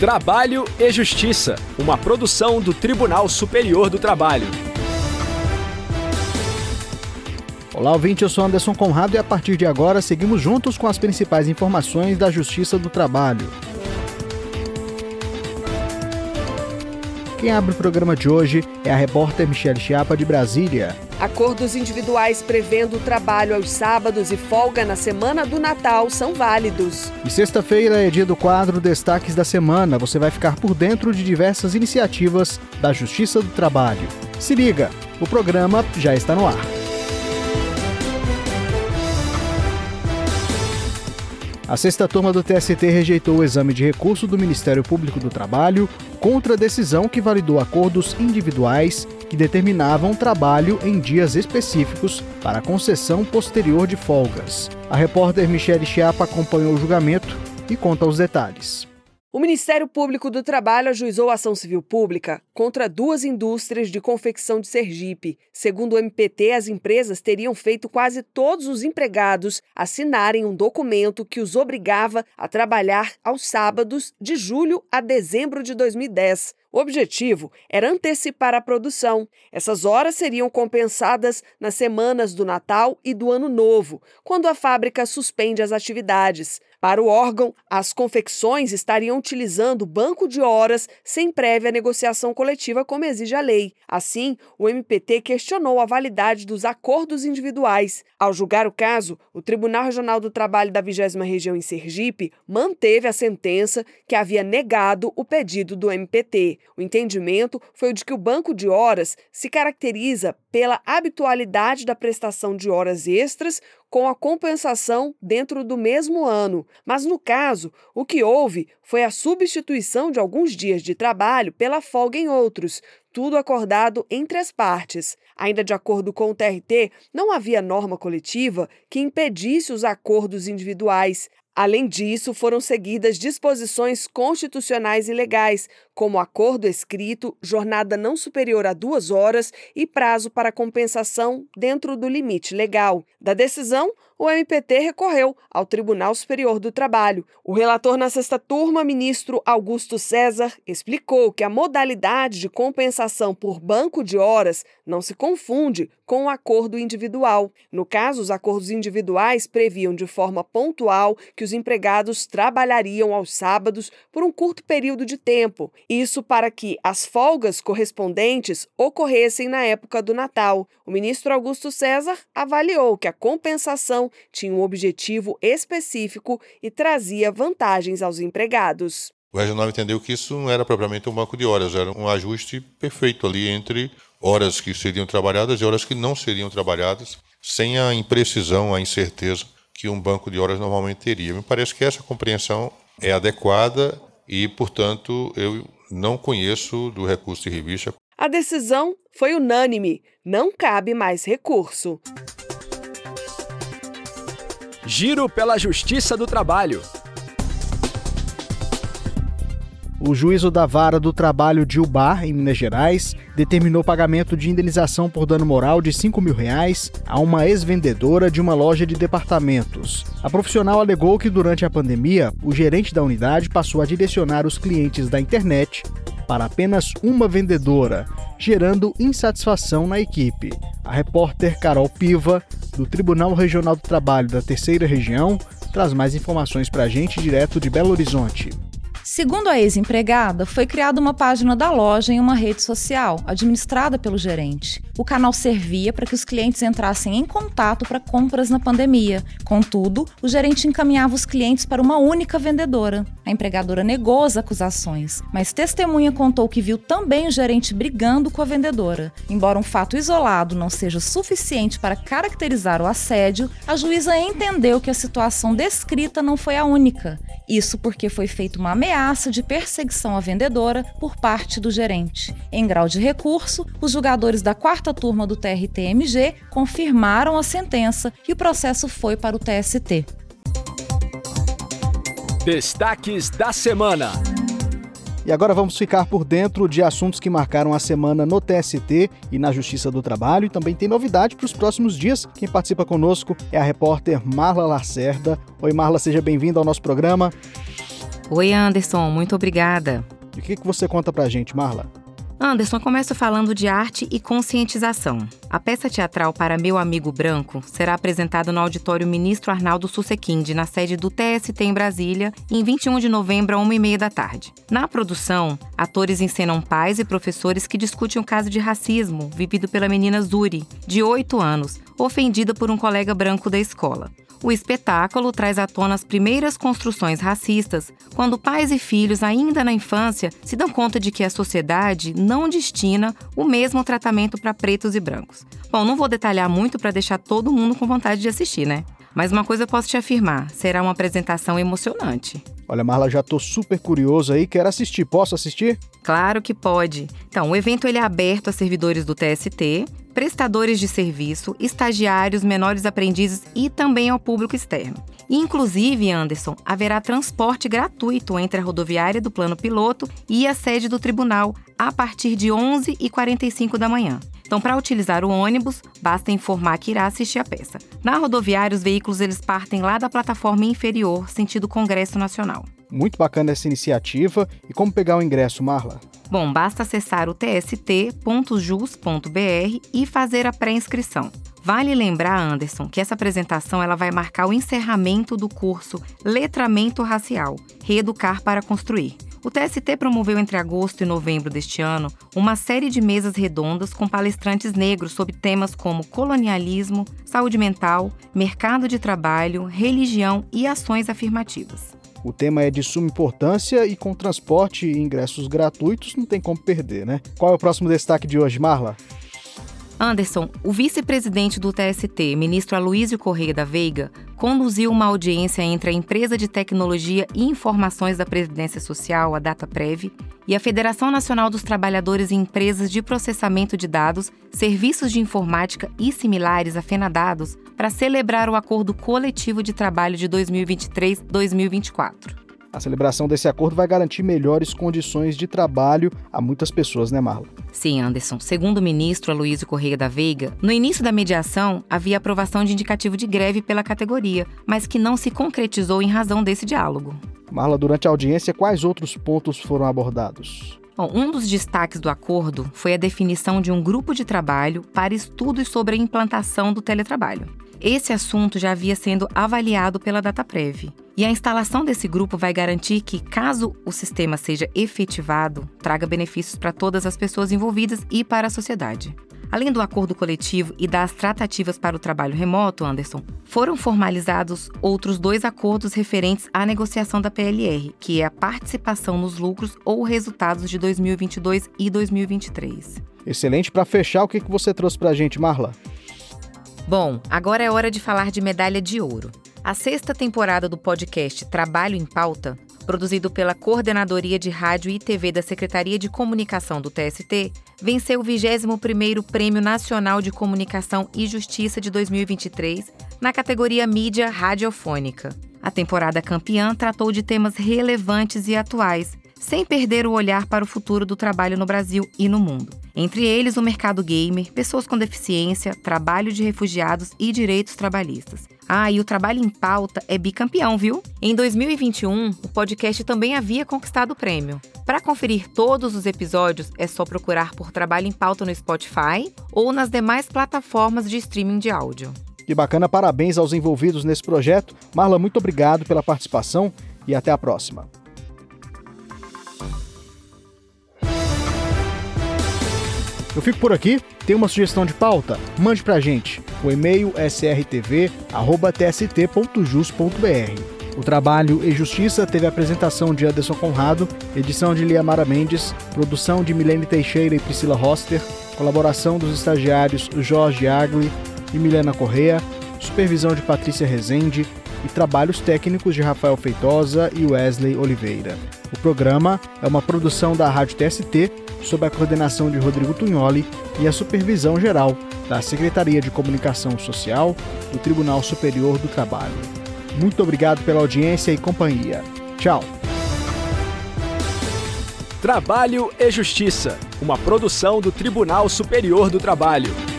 Trabalho e Justiça, uma produção do Tribunal Superior do Trabalho. Olá, ouvinte, eu sou Anderson Conrado e a partir de agora seguimos juntos com as principais informações da Justiça do Trabalho. Quem abre o programa de hoje é a repórter Michelle Chiapa de Brasília. Acordos individuais prevendo o trabalho aos sábados e folga na semana do Natal são válidos. E sexta-feira é dia do quadro Destaques da Semana. Você vai ficar por dentro de diversas iniciativas da Justiça do Trabalho. Se liga, o programa já está no ar. A sexta turma do TST rejeitou o exame de recurso do Ministério Público do Trabalho contra a decisão que validou acordos individuais que determinavam trabalho em dias específicos para concessão posterior de folgas. A repórter Michele Chiapa acompanhou o julgamento e conta os detalhes. O Ministério Público do Trabalho ajuizou ação civil pública contra duas indústrias de confecção de Sergipe. Segundo o MPT, as empresas teriam feito quase todos os empregados assinarem um documento que os obrigava a trabalhar aos sábados de julho a dezembro de 2010. O objetivo era antecipar a produção. Essas horas seriam compensadas nas semanas do Natal e do Ano Novo, quando a fábrica suspende as atividades. Para o órgão, as confecções estariam utilizando banco de horas sem prévia negociação coletiva, como exige a lei. Assim, o MPT questionou a validade dos acordos individuais. Ao julgar o caso, o Tribunal Regional do Trabalho da 20 Região em Sergipe manteve a sentença que havia negado o pedido do MPT. O entendimento foi o de que o banco de horas se caracteriza pela habitualidade da prestação de horas extras com a compensação dentro do mesmo ano. Mas no caso, o que houve foi a substituição de alguns dias de trabalho pela folga em outros, tudo acordado entre as partes. Ainda de acordo com o TRT, não havia norma coletiva que impedisse os acordos individuais. Além disso, foram seguidas disposições constitucionais e legais, como acordo escrito, jornada não superior a duas horas e prazo para compensação dentro do limite legal. Da decisão, o MPT recorreu ao Tribunal Superior do Trabalho. O relator na sexta turma, ministro Augusto César, explicou que a modalidade de compensação por banco de horas não se confunde com o acordo individual. No caso, os acordos individuais previam de forma pontual que os empregados trabalhariam aos sábados por um curto período de tempo. Isso para que as folgas correspondentes ocorressem na época do Natal. O ministro Augusto César avaliou que a compensação tinha um objetivo específico e trazia vantagens aos empregados. O regional entendeu que isso não era propriamente um banco de horas, era um ajuste perfeito ali entre horas que seriam trabalhadas e horas que não seriam trabalhadas, sem a imprecisão, a incerteza que um banco de horas normalmente teria. Me parece que essa compreensão é adequada e, portanto, eu não conheço do recurso de revista. A decisão foi unânime, não cabe mais recurso. Giro pela Justiça do Trabalho. O juízo da Vara do Trabalho de Ubar, em Minas Gerais, determinou pagamento de indenização por dano moral de 5 mil reais a uma ex-vendedora de uma loja de departamentos. A profissional alegou que durante a pandemia, o gerente da unidade passou a direcionar os clientes da internet para apenas uma vendedora, gerando insatisfação na equipe. A repórter Carol Piva, do Tribunal Regional do Trabalho da Terceira Região, traz mais informações para a gente direto de Belo Horizonte. Segundo a ex-empregada, foi criada uma página da loja em uma rede social, administrada pelo gerente. O canal servia para que os clientes entrassem em contato para compras na pandemia. Contudo, o gerente encaminhava os clientes para uma única vendedora. A empregadora negou as acusações, mas testemunha contou que viu também o gerente brigando com a vendedora. Embora um fato isolado não seja suficiente para caracterizar o assédio, a juíza entendeu que a situação descrita não foi a única. Isso porque foi feita uma ameaça de perseguição à vendedora por parte do gerente. Em grau de recurso, os julgadores da quarta turma do TRT-MG confirmaram a sentença e o processo foi para o TST. Destaques da semana. E agora vamos ficar por dentro de assuntos que marcaram a semana no TST e na Justiça do Trabalho. E também tem novidade para os próximos dias. Quem participa conosco é a repórter Marla Lacerda. Oi, Marla, seja bem-vinda ao nosso programa. Oi, Anderson, muito obrigada. E o que, que você conta pra gente, Marla? Anderson, começo falando de arte e conscientização. A peça teatral para Meu Amigo Branco será apresentada no auditório Ministro Arnaldo Susequinde, na sede do TST em Brasília, em 21 de novembro, a 1h30 da tarde. Na produção, atores encenam pais e professores que discutem um caso de racismo vivido pela menina Zuri, de 8 anos, ofendida por um colega branco da escola. O espetáculo traz à tona as primeiras construções racistas, quando pais e filhos, ainda na infância, se dão conta de que a sociedade não destina o mesmo tratamento para pretos e brancos. Bom, não vou detalhar muito para deixar todo mundo com vontade de assistir, né? Mas uma coisa eu posso te afirmar: será uma apresentação emocionante. Olha, Marla, já tô super curioso aí, quero assistir. Posso assistir? Claro que pode. Então, o evento ele é aberto a servidores do TST, prestadores de serviço, estagiários, menores aprendizes e também ao público externo. Inclusive, Anderson, haverá transporte gratuito entre a rodoviária do plano piloto e a sede do tribunal a partir de 11h45 da manhã. Então, para utilizar o ônibus, basta informar que irá assistir a peça. Na rodoviária, os veículos eles partem lá da plataforma inferior, sentido Congresso Nacional. Muito bacana essa iniciativa. E como pegar o ingresso, Marla? Bom, basta acessar o tst.jus.br e fazer a pré-inscrição. Vale lembrar, Anderson, que essa apresentação ela vai marcar o encerramento do curso Letramento Racial Reeducar para Construir. O TST promoveu entre agosto e novembro deste ano uma série de mesas redondas com palestrantes negros sobre temas como colonialismo, saúde mental, mercado de trabalho, religião e ações afirmativas. O tema é de suma importância e com transporte e ingressos gratuitos não tem como perder, né? Qual é o próximo destaque de hoje, Marla? Anderson, o vice-presidente do TST, ministro Aloysio Correia da Veiga, conduziu uma audiência entre a Empresa de Tecnologia e Informações da Previdência Social, a DataPrev, e a Federação Nacional dos Trabalhadores em Empresas de Processamento de Dados, Serviços de Informática e similares a FENADADOS, para celebrar o Acordo Coletivo de Trabalho de 2023-2024. A celebração desse acordo vai garantir melhores condições de trabalho a muitas pessoas, né, Marla? Sim, Anderson. Segundo o ministro Aloysio Correia da Veiga, no início da mediação havia aprovação de indicativo de greve pela categoria, mas que não se concretizou em razão desse diálogo. Marla, durante a audiência, quais outros pontos foram abordados? Bom, um dos destaques do acordo foi a definição de um grupo de trabalho para estudos sobre a implantação do teletrabalho. Esse assunto já havia sendo avaliado pela DataPrev. E a instalação desse grupo vai garantir que, caso o sistema seja efetivado, traga benefícios para todas as pessoas envolvidas e para a sociedade. Além do acordo coletivo e das tratativas para o trabalho remoto, Anderson, foram formalizados outros dois acordos referentes à negociação da PLR, que é a participação nos lucros ou resultados de 2022 e 2023. Excelente. Para fechar, o que você trouxe para a gente, Marla? Bom, agora é hora de falar de medalha de ouro. A sexta temporada do podcast Trabalho em Pauta, produzido pela Coordenadoria de Rádio e TV da Secretaria de Comunicação do TST, venceu o 21º Prêmio Nacional de Comunicação e Justiça de 2023 na categoria Mídia Radiofônica. A temporada campeã tratou de temas relevantes e atuais, sem perder o olhar para o futuro do trabalho no Brasil e no mundo. Entre eles, o mercado gamer, pessoas com deficiência, trabalho de refugiados e direitos trabalhistas. Ah, e o Trabalho em Pauta é bicampeão, viu? Em 2021, o podcast também havia conquistado o prêmio. Para conferir todos os episódios, é só procurar por Trabalho em Pauta no Spotify ou nas demais plataformas de streaming de áudio. Que bacana, parabéns aos envolvidos nesse projeto. Marla, muito obrigado pela participação e até a próxima. Eu fico por aqui. Tem uma sugestão de pauta? Mande pra gente. O e-mail é srtv.tst.jus.br. O Trabalho e Justiça teve a apresentação de Anderson Conrado, edição de Liamara Mendes, produção de Milene Teixeira e Priscila Roster, colaboração dos estagiários Jorge Agli e Milena Correa, supervisão de Patrícia Rezende e trabalhos técnicos de Rafael Feitosa e Wesley Oliveira. O programa é uma produção da Rádio TST sob a coordenação de Rodrigo Tunholi e a supervisão geral da Secretaria de Comunicação Social do Tribunal Superior do Trabalho. Muito obrigado pela audiência e companhia. Tchau. Trabalho e Justiça, uma produção do Tribunal Superior do Trabalho.